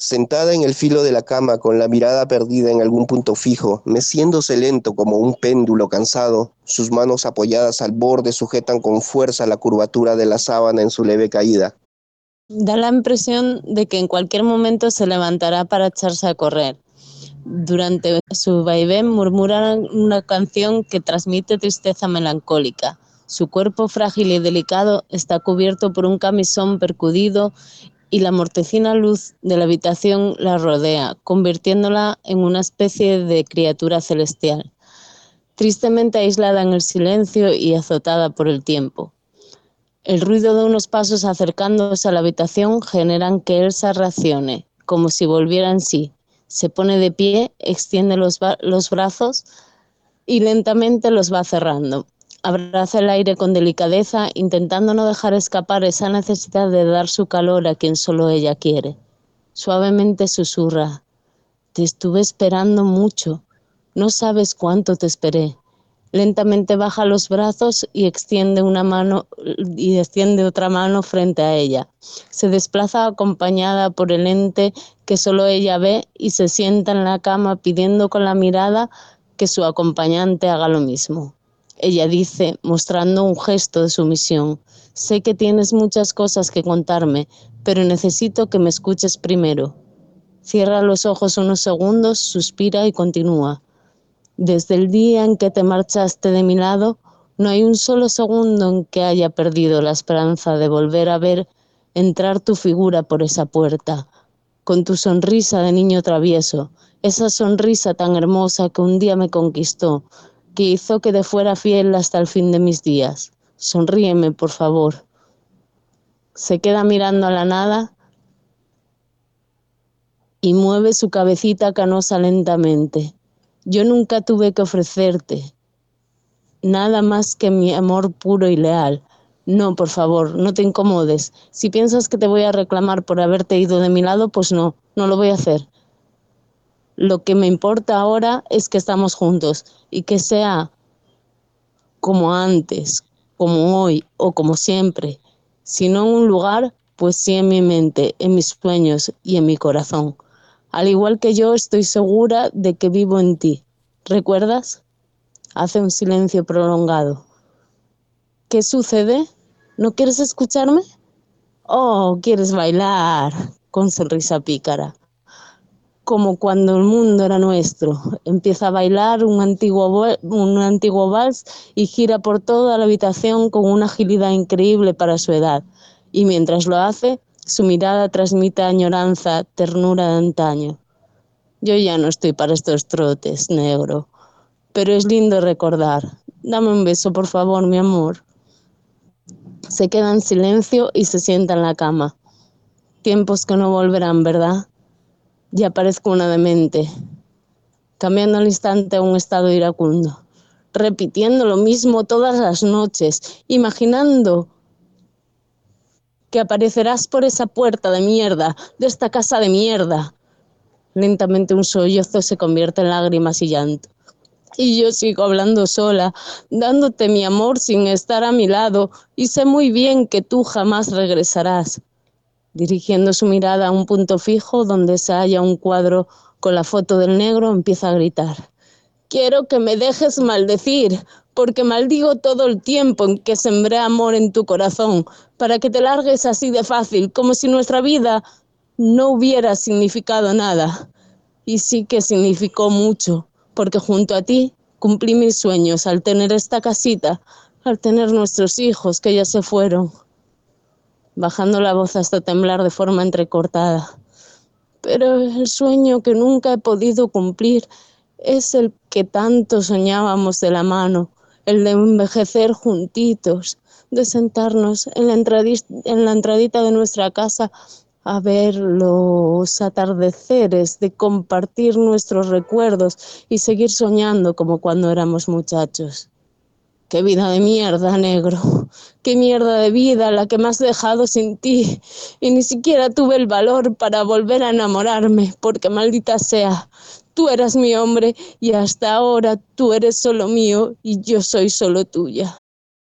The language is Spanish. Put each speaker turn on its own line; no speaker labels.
sentada en el filo de la cama con la mirada perdida en algún punto fijo, meciéndose lento como un péndulo cansado, sus manos apoyadas al borde sujetan con fuerza la curvatura de la sábana en su leve caída.
Da la impresión de que en cualquier momento se levantará para echarse a correr. Durante su vaivén murmura una canción que transmite tristeza melancólica. Su cuerpo frágil y delicado está cubierto por un camisón percudido y la mortecina luz de la habitación la rodea, convirtiéndola en una especie de criatura celestial, tristemente aislada en el silencio y azotada por el tiempo. El ruido de unos pasos acercándose a la habitación generan que Elsa reaccione, como si volviera en sí. Se pone de pie, extiende los, los brazos y lentamente los va cerrando. Abraza el aire con delicadeza, intentando no dejar escapar esa necesidad de dar su calor a quien solo ella quiere. Suavemente susurra, Te estuve esperando mucho, no sabes cuánto te esperé. Lentamente baja los brazos y extiende una mano y extiende otra mano frente a ella. Se desplaza acompañada por el ente que solo ella ve y se sienta en la cama pidiendo con la mirada que su acompañante haga lo mismo. Ella dice, mostrando un gesto de sumisión, sé que tienes muchas cosas que contarme, pero necesito que me escuches primero. Cierra los ojos unos segundos, suspira y continúa. Desde el día en que te marchaste de mi lado, no hay un solo segundo en que haya perdido la esperanza de volver a ver entrar tu figura por esa puerta, con tu sonrisa de niño travieso, esa sonrisa tan hermosa que un día me conquistó, que hizo que te fuera fiel hasta el fin de mis días. Sonríeme, por favor. Se queda mirando a la nada y mueve su cabecita canosa lentamente. Yo nunca tuve que ofrecerte nada más que mi amor puro y leal. No, por favor, no te incomodes. Si piensas que te voy a reclamar por haberte ido de mi lado, pues no, no lo voy a hacer. Lo que me importa ahora es que estamos juntos y que sea como antes, como hoy o como siempre, si no en un lugar, pues sí en mi mente, en mis sueños y en mi corazón. Al igual que yo estoy segura de que vivo en ti. ¿Recuerdas? Hace un silencio prolongado. ¿Qué sucede? ¿No quieres escucharme? Oh, quieres bailar, con sonrisa pícara. Como cuando el mundo era nuestro. Empieza a bailar un antiguo, un antiguo vals y gira por toda la habitación con una agilidad increíble para su edad. Y mientras lo hace, su mirada transmite añoranza, ternura de antaño. Yo ya no estoy para estos trotes, negro, pero es lindo recordar. Dame un beso, por favor, mi amor. Se queda en silencio y se sienta en la cama. Tiempos que no volverán, ¿verdad? Ya parezco una demente, cambiando al instante a un estado iracundo, repitiendo lo mismo todas las noches, imaginando que aparecerás por esa puerta de mierda, de esta casa de mierda. Lentamente un sollozo se convierte en lágrimas y llanto. Y yo sigo hablando sola, dándote mi amor sin estar a mi lado, y sé muy bien que tú jamás regresarás. Dirigiendo su mirada a un punto fijo donde se halla un cuadro con la foto del negro, empieza a gritar. Quiero que me dejes maldecir, porque maldigo todo el tiempo en que sembré amor en tu corazón, para que te largues así de fácil, como si nuestra vida no hubiera significado nada. Y sí que significó mucho, porque junto a ti cumplí mis sueños al tener esta casita, al tener nuestros hijos que ya se fueron, bajando la voz hasta temblar de forma entrecortada. Pero el sueño que nunca he podido cumplir es el que tanto soñábamos de la mano, el de envejecer juntitos, de sentarnos en la, en la entradita de nuestra casa a ver los atardeceres, de compartir nuestros recuerdos y seguir soñando como cuando éramos muchachos. Qué vida de mierda, negro. Qué mierda de vida la que me has dejado sin ti. Y ni siquiera tuve el valor para volver a enamorarme, porque maldita sea, tú eras mi hombre y hasta ahora tú eres solo mío y yo soy solo tuya.